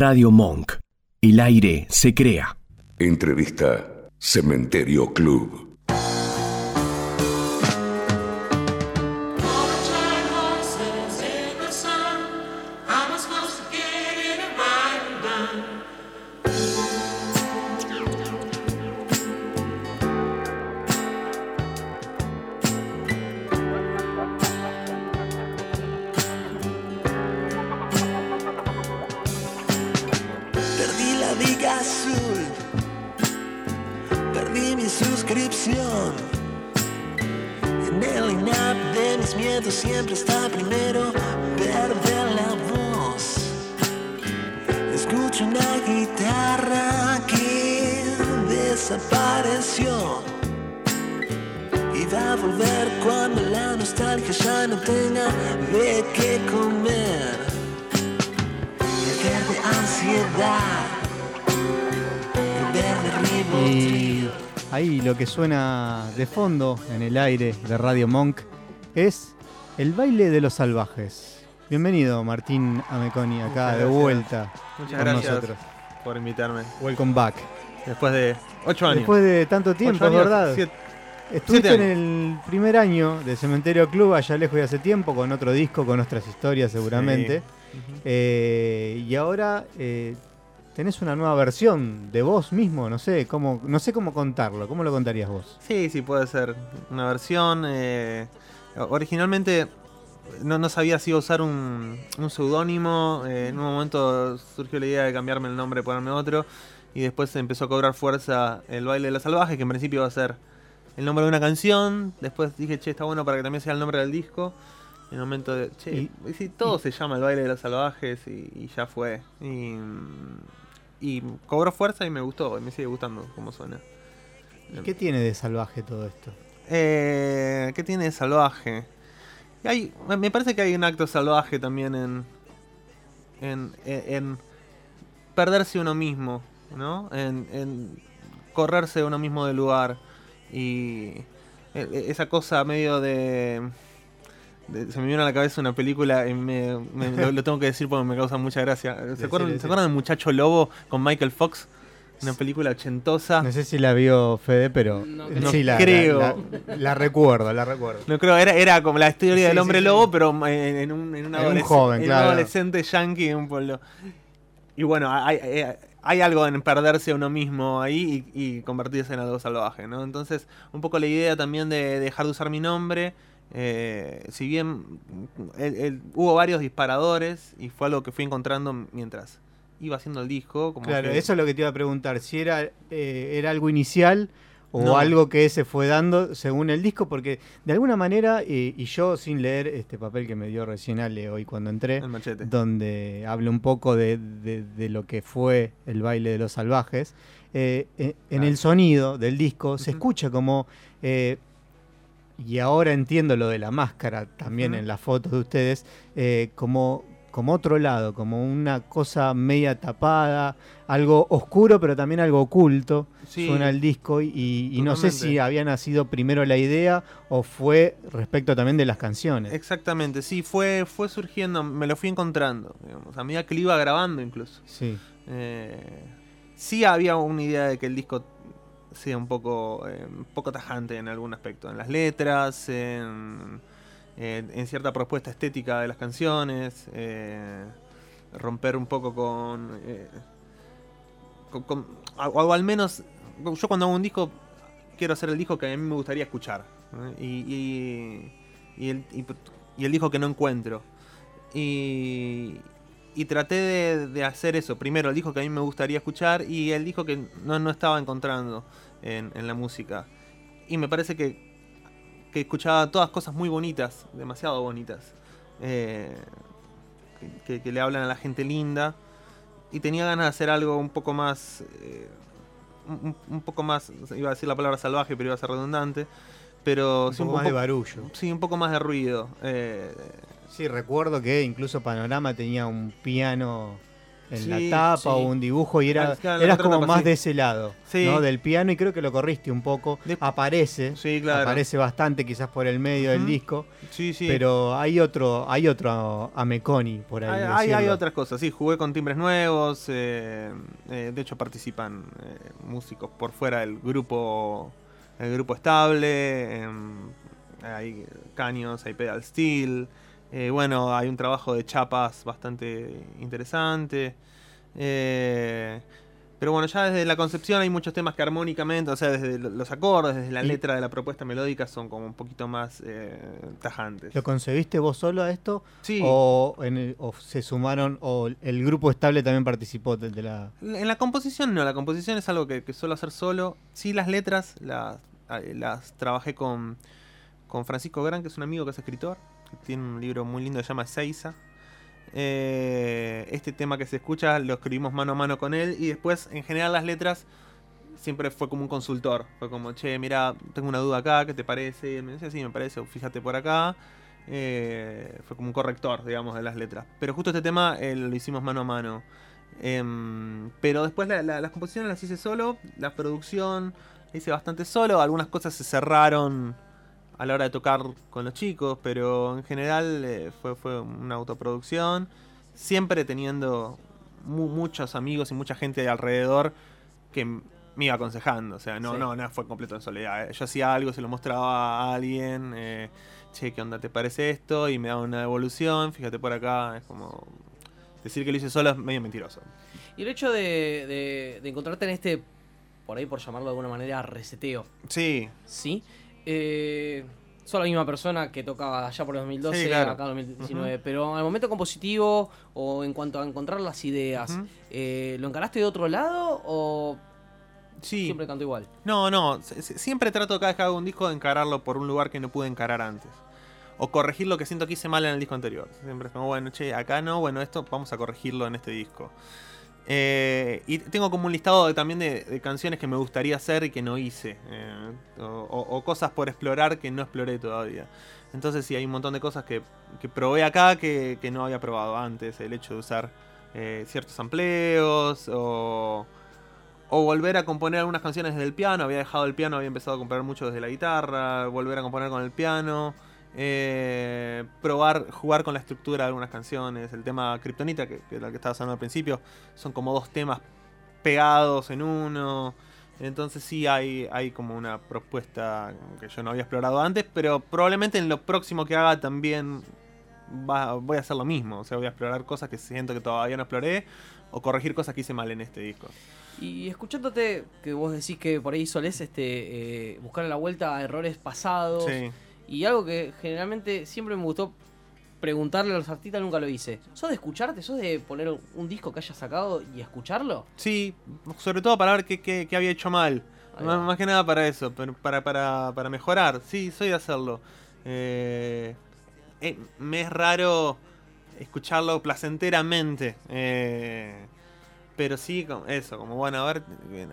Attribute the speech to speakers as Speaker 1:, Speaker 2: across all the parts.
Speaker 1: Radio Monk. El aire se crea.
Speaker 2: Entrevista Cementerio Club.
Speaker 3: De miedos siempre está primero perder la voz. Escucho una guitarra que desapareció. Y va a volver cuando la nostalgia ya no tenga de qué comer. El verde ansiedad. El verde ritmo.
Speaker 4: Ahí lo que suena de fondo en el aire de Radio Monk es el baile de los salvajes. Bienvenido Martín Ameconi acá
Speaker 5: Muchas
Speaker 4: de
Speaker 5: gracias.
Speaker 4: vuelta
Speaker 5: Muchas
Speaker 4: con
Speaker 5: gracias
Speaker 4: nosotros.
Speaker 5: por invitarme.
Speaker 4: Welcome back.
Speaker 5: Después de ocho años.
Speaker 4: Después de tanto tiempo,
Speaker 5: años,
Speaker 4: ¿verdad?
Speaker 5: siete-
Speaker 4: Estuviste
Speaker 5: siete
Speaker 4: en el primer año de Cementerio Club allá lejos de hace tiempo con otro disco, con otras historias seguramente. Eh, y ahora eh, tenés una nueva versión de vos mismo, no sé cómo, no sé cómo contarlo. ¿Cómo lo contarías vos?
Speaker 5: Sí, sí, puede ser una versión. eh, originalmente no, no sabía si usar un, un seudónimo. eh, en un momento surgió la idea de cambiarme el nombre, ponerme otro. Y después empezó a cobrar fuerza el baile de los salvajes, que en principio iba a ser el nombre de una canción. Después dije, che, está bueno para que también sea el nombre del disco. En el momento de, che,
Speaker 4: Y-
Speaker 5: y si todo se llama el baile de los salvajes y, y ya fue. Y, y cobró fuerza y me gustó, y me sigue gustando cómo suena.
Speaker 4: ¿Y ¿Qué tiene de salvaje todo esto?
Speaker 5: Eh, ¿Qué tiene de salvaje? Y Hay, me parece que hay un acto salvaje también en, en, en- en perderse uno mismo, ¿no? En, en correrse uno mismo del lugar. Y e- e- esa cosa medio de... de- se me vino a la cabeza una película y me, me- lo, lo tengo que decir porque me causa mucha gracia. ¿Se acuerdan, ¿se acuerdan del Muchacho Lobo con Michael Fox? Una película ochentosa.
Speaker 4: No sé si la vio Fede, pero
Speaker 6: No
Speaker 4: sí,
Speaker 5: creo.
Speaker 4: la,
Speaker 5: creo.
Speaker 4: La, la- la recuerdo, la recuerdo.
Speaker 5: No creo, era, era como la historia
Speaker 4: Sí,
Speaker 5: del hombre
Speaker 4: sí.
Speaker 5: lobo, pero en, en un, en un,
Speaker 4: En un
Speaker 5: adolesc-
Speaker 4: joven,
Speaker 5: en
Speaker 4: claro.
Speaker 5: un adolescente yankee en un pueblo. Y bueno, hay, hay, hay algo en perderse a uno mismo ahí y, y convertirse en algo salvaje, ¿no? Entonces, un poco la idea también de dejar de usar mi nombre. eh, si bien el- el- hubo varios disparadores y fue algo que fui encontrando mientras iba haciendo el disco. Como
Speaker 4: Claro,
Speaker 5: que-
Speaker 4: eso es lo que te iba a preguntar. Si era, eh, era algo inicial o
Speaker 5: No.
Speaker 4: algo que se fue dando según el disco, porque de alguna manera, y yo sin leer este papel que me dio recién Ale hoy cuando entré, donde habla un poco de, de- de lo que fue el baile de los salvajes, eh, eh, en el sonido del disco se escucha como... eh, y ahora entiendo lo de la máscara también en las fotos de ustedes, eh, como, como otro lado, como una cosa media tapada, algo oscuro pero también algo oculto.
Speaker 5: Sí.
Speaker 4: Suena el disco y, y no sé si había nacido primero la idea o fue respecto también de las canciones.
Speaker 5: Exactamente, sí, fue, fue surgiendo, me lo fui encontrando, digamos, a medida que lo iba grabando incluso.
Speaker 4: Sí.
Speaker 5: Eh, sí había una idea de que el disco sea un poco, eh, un poco tajante en algún aspecto, en las letras, en, en- en cierta propuesta estética de las canciones, eh, romper un poco con, eh, con- o, al menos, yo cuando hago un disco quiero hacer el disco que a mí me gustaría escuchar y, y- el, y- el disco que no encuentro. Y, y traté de, de hacer eso. Primero el disco que a mí me gustaría escuchar y el disco que no, no estaba encontrando en, en la música. Y me parece que, que escuchaba todas cosas muy bonitas, demasiado bonitas, eh, que, que le hablan a la gente linda. Y tenía ganas de hacer algo un poco más... eh, un, un poco más, iba a decir la palabra salvaje, pero iba a ser redundante. Pero
Speaker 4: Un
Speaker 5: sí,
Speaker 4: poco más de barullo.
Speaker 5: Sí, un poco más de ruido. eh,
Speaker 4: Sí, recuerdo que incluso Panorama tenía un piano en
Speaker 5: Sí,
Speaker 4: la tapa
Speaker 6: sí.
Speaker 4: o un dibujo y era,
Speaker 5: claro,
Speaker 4: eras como más
Speaker 5: sí.
Speaker 4: de ese lado. ¿no? Del piano y creo que lo corriste un poco. Aparece,
Speaker 5: claro.
Speaker 4: aparece bastante quizás por el medio del
Speaker 5: Ujú.
Speaker 4: disco,
Speaker 5: Sí, sí.
Speaker 4: pero hay otro, hay otro Ameconi por ahí.
Speaker 5: Hay, hay- otras cosas, sí, jugué con timbres nuevos, eh, eh, de hecho participan eh, músicos por fuera del grupo el grupo estable, em, hay caños, hay pedal steel, eh, bueno, hay un trabajo de chapas bastante interesante, eh, pero bueno, ya desde la concepción hay muchos temas que armónicamente, o sea, desde lo- los acordes, desde la letra de la propuesta melódica son como un poquito más eh, tajantes.
Speaker 4: ¿Lo concebiste vos solo a esto?
Speaker 5: Sí.
Speaker 4: O, en el- o se sumaron, o el grupo estable también participó de, de la...
Speaker 5: En la composición no, la composición es algo que, que suelo hacer solo. Sí, las letras las, eh, las trabajé con, con Francisco Gran, que es un amigo que es escritor. Tiene un libro muy lindo se llama Seiza. Eh, este tema que se escucha lo escribimos mano a mano con él y después en general las letras siempre fue como un consultor. Fue como, che, mira, tengo una duda acá, ¿qué te parece? Y me decía, sí, me parece, fíjate por acá. Eh, fue como un corrector, digamos, de las letras. Pero justo este tema eh, lo hicimos mano a mano. Em, pero después la- la- las composiciones las hice solo, la producción hice bastante solo, algunas cosas se cerraron a la hora de tocar con los chicos, pero en general eh, fue, fue una autoproducción, siempre teniendo mu- muchos amigos y mucha gente alrededor que me iba aconsejando, o sea, no,
Speaker 6: Sí.
Speaker 5: no, no fue completo en soledad. eh. Yo hacía algo, se lo mostraba a alguien, eh, che, ¿qué onda te parece esto? Y me daba una devolución, fíjate por acá, es como... Decir que lo hice solo es medio mentiroso.
Speaker 6: Y el hecho de, de- de encontrarte en este, por ahí por llamarlo de alguna manera, reseteo,
Speaker 5: Sí,
Speaker 6: ¿sí? Eh, sos la misma persona que tocaba allá por el 2012,
Speaker 5: Sí, claro.
Speaker 6: acá en 2019, pero al momento compositivo o en cuanto a encontrar las ideas, eh, ¿lo encaraste de otro lado o
Speaker 5: sí.
Speaker 6: siempre canto igual?
Speaker 5: No, no. Siempre trato cada vez que hago un disco de encararlo por un lugar que no pude encarar antes. O corregir lo que siento que hice mal en el disco anterior. Siempre es como, bueno, che, acá no, bueno, esto vamos a corregirlo en este disco. Eh, y tengo como un listado también de, canciones que me gustaría hacer y que no hice. eh, o, o- cosas por explorar que no exploré todavía. Entonces sí, hay un montón de cosas que, que probé acá que, que no había probado antes. El hecho de usar eh, ciertos amplios o, o volver a componer algunas canciones desde el piano. Había dejado el piano, había empezado a componer mucho desde la guitarra. Volver a componer con el piano. Eh, probar, jugar con la estructura de algunas canciones. El tema Kryptonita, que, que era el que estaba hablando al principio, son como dos temas pegados en uno. Entonces sí hay, hay como una propuesta que yo no había explorado antes, pero probablemente en lo próximo que haga también va- voy a hacer lo mismo. O sea, voy a explorar cosas que siento que todavía no exploré o corregir cosas que hice mal en este disco.
Speaker 6: Y escuchándote, que vos decís que por ahí solés este, eh, buscar la vuelta a errores pasados.
Speaker 5: Sí.
Speaker 6: Y algo que generalmente siempre me gustó preguntarle a los artistas, nunca lo hice. ¿Sos de escucharte? ¿Sos de poner un disco que hayas sacado y escucharlo?
Speaker 5: Sí, sobre todo para ver qué, qué- qué había hecho mal. Más, que nada para eso, pero para, para, para mejorar. Sí, soy de hacerlo. Eh, eh, me es raro escucharlo placenteramente. eh, pero sí, eso, como bueno, a ver,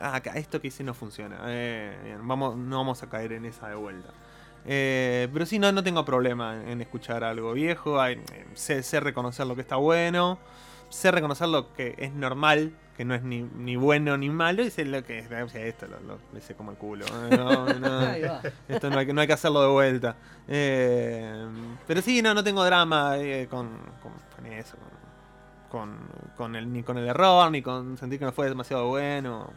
Speaker 5: ah, esto que hice no funciona. eh, bien, vamos, no vamos a caer en esa de vuelta. Eh, pero sí, no, no tengo problema en escuchar algo viejo. hay- eh, sé, sé reconocer lo que está bueno. Sé reconocer lo que es normal, que no es ni, ni bueno ni malo. Y sé lo que es. o sea, esto lo, lo, lo hice como el culo. no, no, esto no hay, que- no hay que hacerlo de vuelta. Eh, pero sí, no, no tengo drama eh, con, con, con eso. Con, con el, ni con el error, ni con sentir que no fue demasiado bueno.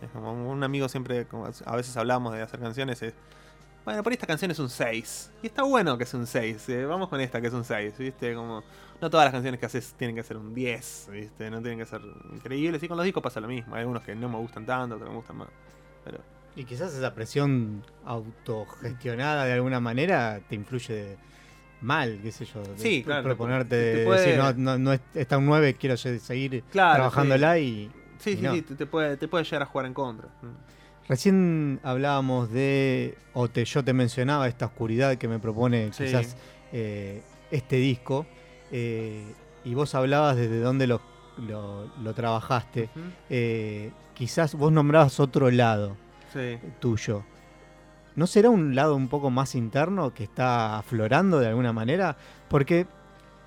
Speaker 5: Es como un amigo siempre, como a veces hablamos de hacer canciones, es, bueno, por esta canción es un 6. Y está bueno que es un 6. eh, vamos con esta que es un 6, ¿viste? Como, no todas las canciones que haces tienen que ser un 10, ¿viste? No tienen que ser increíbles. Y con los discos pasa lo mismo. Hay algunos que no me gustan tanto, otros me gustan más. Pero
Speaker 4: Y quizás esa presión autogestionada de alguna manera te influye mal, qué sé yo. de
Speaker 5: Sí, claro,
Speaker 4: Proponerte
Speaker 5: te- te
Speaker 4: de
Speaker 5: puede-
Speaker 4: decir, no, no, no es- está un 9, quiero se- seguir
Speaker 5: Claro,
Speaker 4: trabajándola y...
Speaker 5: sí,
Speaker 4: y
Speaker 5: sí,
Speaker 4: no.
Speaker 5: sí, te, te puede, te puede llegar a jugar en contra.
Speaker 4: Recién hablábamos de, o te, yo te mencionaba esta oscuridad que me propone
Speaker 5: Sí.
Speaker 4: quizás eh, este disco, eh, y vos hablabas desde dónde lo, lo- lo trabajaste. Eh, quizás vos nombrabas otro lado
Speaker 5: Sí.
Speaker 4: tuyo. ¿No será un lado un poco más interno que está aflorando de alguna manera? Porque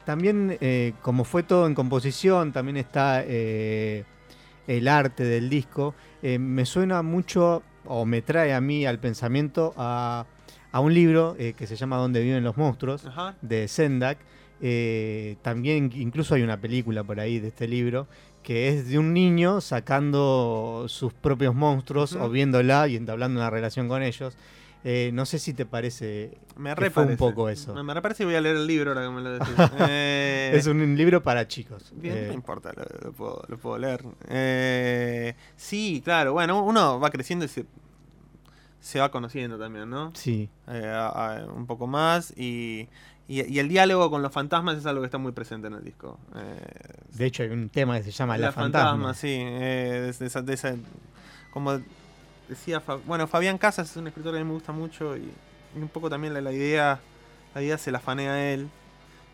Speaker 4: también, como fue todo en composición, también está el arte del disco, eh, me suena mucho, o me trae a mí al pensamiento, a, a un libro eh, que se llama Donde viven los monstruos,
Speaker 5: Ajá.
Speaker 4: de Sendak. Eh, también incluso hay una película por ahí de este libro que es de un niño sacando sus propios monstruos o viéndola y entablando una relación con ellos. Eh, no sé si te parece
Speaker 5: Me
Speaker 4: que fue un poco eso.
Speaker 5: Me, me re parece y voy a leer el libro ahora que me lo decís. Eh,
Speaker 4: es un libro para chicos.
Speaker 5: Bien,
Speaker 4: Eh,
Speaker 5: no importa, lo, lo puedo, lo puedo leer. Sí, claro, bueno, uno va creciendo y se, se va conociendo también, ¿no?
Speaker 4: sí,
Speaker 5: a- a- un poco más y, y, y el diálogo con los fantasmas es algo que está muy presente en el disco.
Speaker 4: De hecho hay un tema que se llama La, Fantasma.
Speaker 5: sí. de como decía, bueno, Fabián Casas es un escritor que a mí me gusta mucho y, un poco también la, la idea, la idea se la fanea él.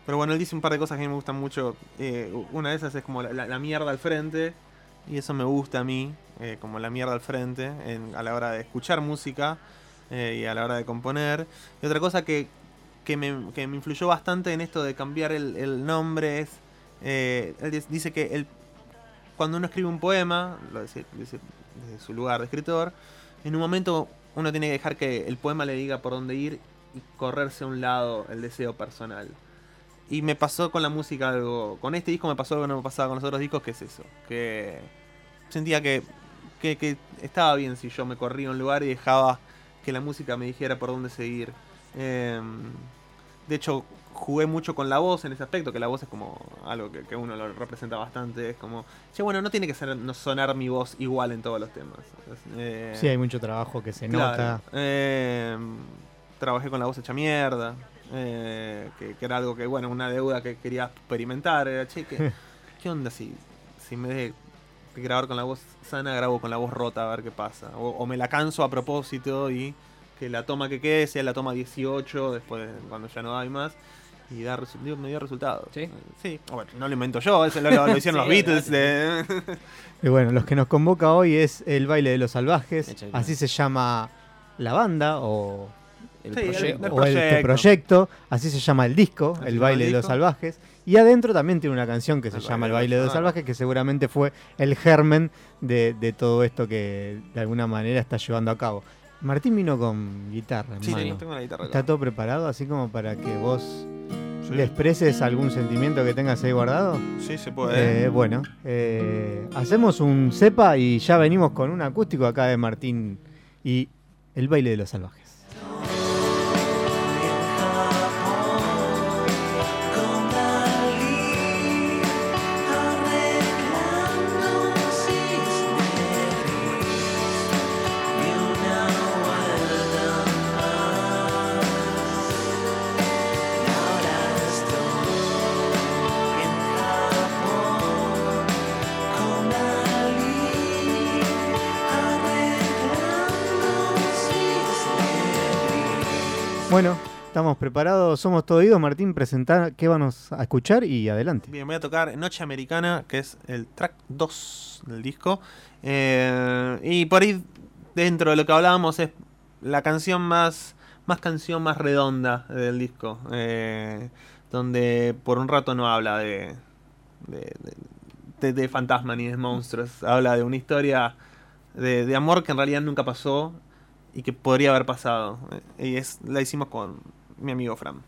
Speaker 5: Pero bueno, él dice un par de cosas que a mí me gustan mucho. eh, una de esas es como la, la- mierda al frente. Y eso me gusta a mí, eh, como la mierda al frente, en- a la hora de escuchar música eh, y a la hora de componer. Y otra cosa que, que, me, que me influyó bastante en esto de cambiar el, el nombre es, él dice que el, cuando uno escribe un poema, lo dice, desde su lugar de escritor, en un momento uno tiene que dejar que el poema le diga por dónde ir y correrse a un lado el deseo personal. Y me pasó con la música algo, con este disco me pasó algo que no me pasaba con los otros discos, que es eso, que sentía que, que, que estaba bien si yo me corría a un lugar y dejaba que la música me dijera por dónde seguir. Em, de hecho, jugué mucho con la voz en ese aspecto, que la voz es como algo que, que uno lo representa bastante. Es como, che, bueno, no tiene que ser, no sonar mi voz igual en todos los temas. Eh,
Speaker 4: Sí, hay mucho trabajo que se
Speaker 5: Claro.
Speaker 4: nota.
Speaker 5: Eh, trabajé con la voz hecha mierda. eh, que, que era algo que, bueno, una deuda que quería experimentar. Era, che, ¿qué, qué onda si, si en vez de grabar con la voz sana, grabo con la voz rota a ver qué pasa? O, o me la canso a propósito y que la toma que quede sea la toma 18, después de- cuando ya no hay más. Y da digo, me dio resultados.
Speaker 6: ¿Sí?
Speaker 5: Sí, bueno, no lo invento yo, eso lo, lo- lo hicieron
Speaker 6: Sí,
Speaker 5: los Beatles. de-
Speaker 4: Y bueno, los que nos convoca hoy es el baile de los salvajes. Así se llama la banda o,
Speaker 6: El
Speaker 5: Sí, el-
Speaker 6: proyecto.
Speaker 5: el
Speaker 4: o este
Speaker 5: proyecto.
Speaker 4: proyecto. Así se llama el disco,
Speaker 5: Así
Speaker 4: el baile
Speaker 5: el
Speaker 4: de los salvajes. Y adentro también tiene una canción que se
Speaker 5: El
Speaker 4: llama El
Speaker 5: baile de los
Speaker 4: los salvajes, que seguramente fue el germen de, de todo esto que de alguna manera está llevando a cabo. Martín vino con guitarra,
Speaker 5: Sí, tengo la guitarra acá.
Speaker 4: ¿Está todo preparado así como para que vos
Speaker 5: Sí.
Speaker 4: le expreses algún sentimiento que tengas ahí guardado?
Speaker 5: Sí, se puede.
Speaker 4: Eh, bueno, eh, hacemos un cepa y ya venimos con un acústico acá de Martín y el baile de los salvajes. Estamos preparados, somos todo oídos. Martín, presentar qué vamos a escuchar y adelante.
Speaker 5: Bien, voy a tocar Noche Americana, que es el track 2 del disco. Eh, y por ahí, dentro de lo que hablábamos, es la canción más, más canción más redonda del disco. eh, donde por un rato no habla de, de, de, de- de fantasma ni de monstruos. Habla de una historia de, de amor que en realidad nunca pasó y que podría haber pasado. Eh, Y es, la hicimos con mi amigo Fran.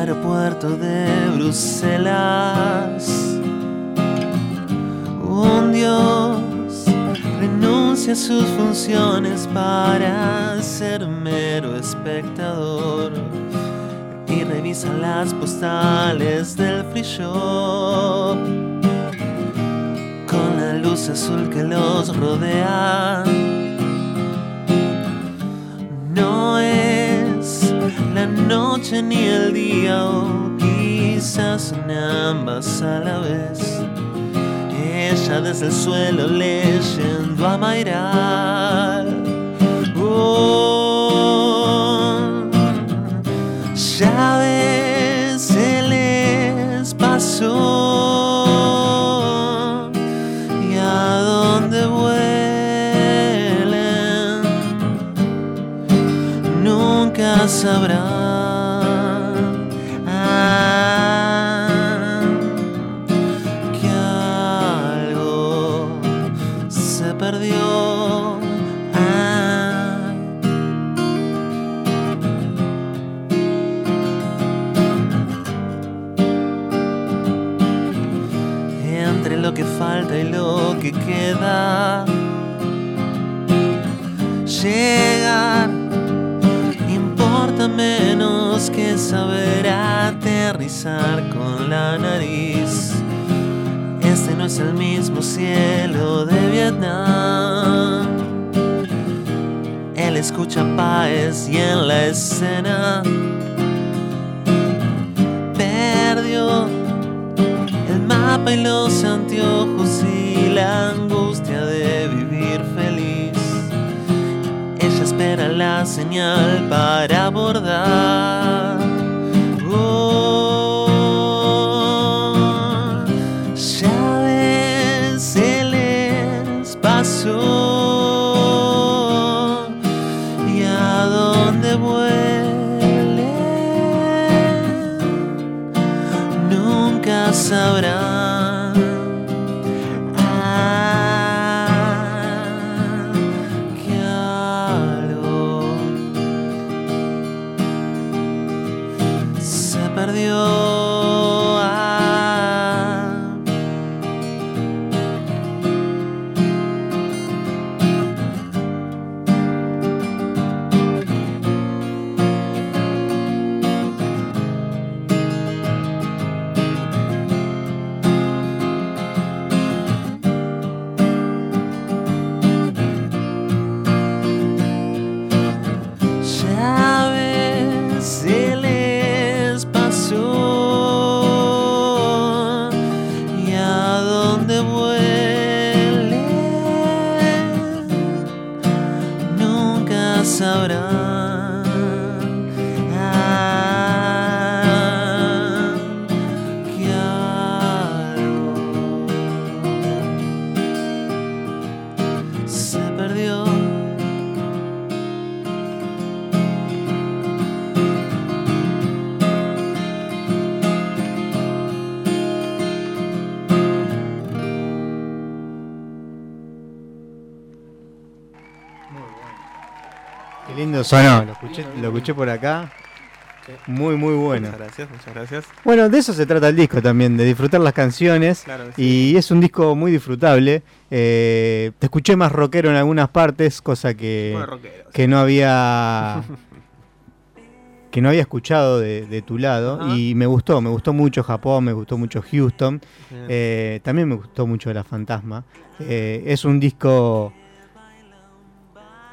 Speaker 5: aeropuerto de Bruselas. Un dios sus funciones para ser mero espectador y revisa las postales del free shop con la luz azul que los rodea. No es la noche ni el día, o quizás son ambas a la vez. Ella desde el suelo leyendo Oh, ya ves, se les pasó. Y a dónde vuelen, nunca sabrán. Lo que falta y lo que queda, llegar importa menos que saber aterrizar con la nariz. Este no es el mismo cielo de Vietnam. Él escucha Paez y en la escena y los anteojos y la angustia de vivir feliz. Ella espera la señal para abordar.
Speaker 4: Lindo sonó, lo escuché, lo escuché por acá. Muy, muy bueno.
Speaker 7: Muchas gracias, muchas gracias.
Speaker 4: Bueno, de eso se trata el disco también, de disfrutar las canciones.
Speaker 7: Claro que sí.
Speaker 4: Y es un disco muy disfrutable. Eh, te escuché más rockero en algunas partes, cosa que,
Speaker 7: rockero,
Speaker 4: que no había que no había escuchado de, de tu lado.
Speaker 7: Ajá.
Speaker 4: Y me gustó, me gustó mucho Japón, me gustó mucho Houston. Eh, también me gustó mucho La Fantasma. Eh, es un disco.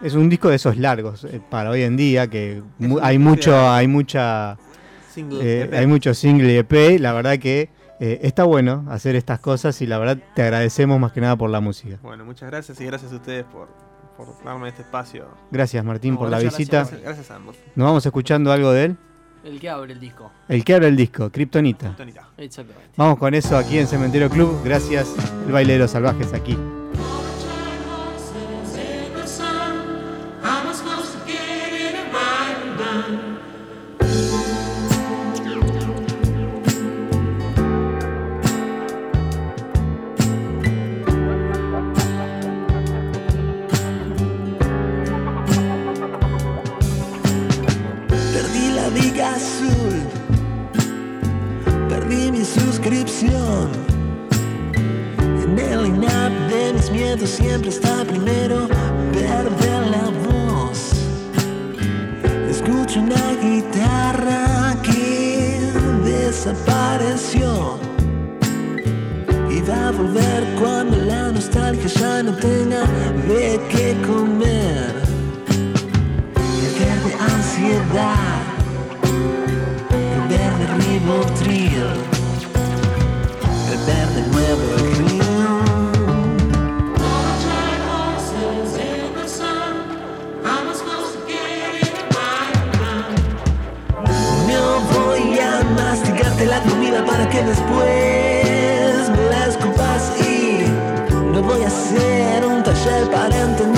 Speaker 4: Es un disco de esos largos eh, para hoy en día que mu- hay mucho,
Speaker 7: de-
Speaker 4: hay mucha,
Speaker 7: Single
Speaker 4: eh,
Speaker 7: EP.
Speaker 4: hay mucho single y EP. La verdad que eh, está bueno hacer estas cosas y la verdad te agradecemos más que nada por la música.
Speaker 7: Bueno, muchas gracias y gracias a ustedes por, por darme este espacio.
Speaker 4: Gracias Martín
Speaker 7: No,
Speaker 4: por la visita.
Speaker 7: Gracias, gracias a ambos.
Speaker 4: Nos vamos escuchando algo de él.
Speaker 6: El que abre el disco.
Speaker 4: El que abre el disco, Kryptonita.
Speaker 6: Exactamente.
Speaker 4: Vamos con eso aquí en Cementerio Club. Gracias, el bailero salvajes aquí.
Speaker 5: Y va a volver cuando la nostalgia ya no tenga de qué comer. El verde ansiedad, el verde ribotril, el verde nuevo. Masticarte la comida para que después me la escupas y no voy a hacer un taller para entender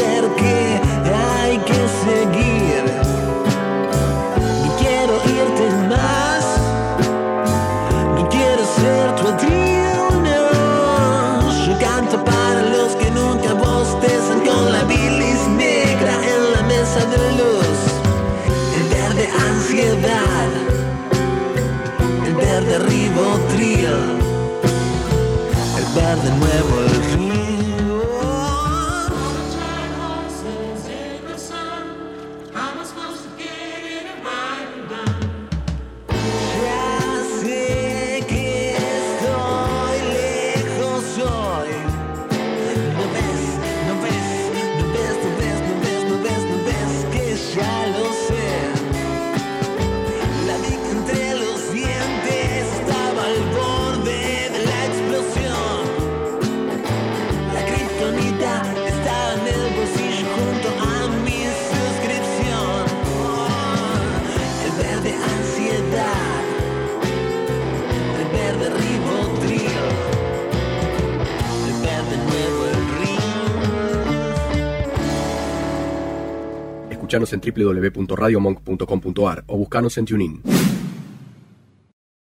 Speaker 1: Escuchanos en www.radiomonk.com.ar o buscanos en TuneIn.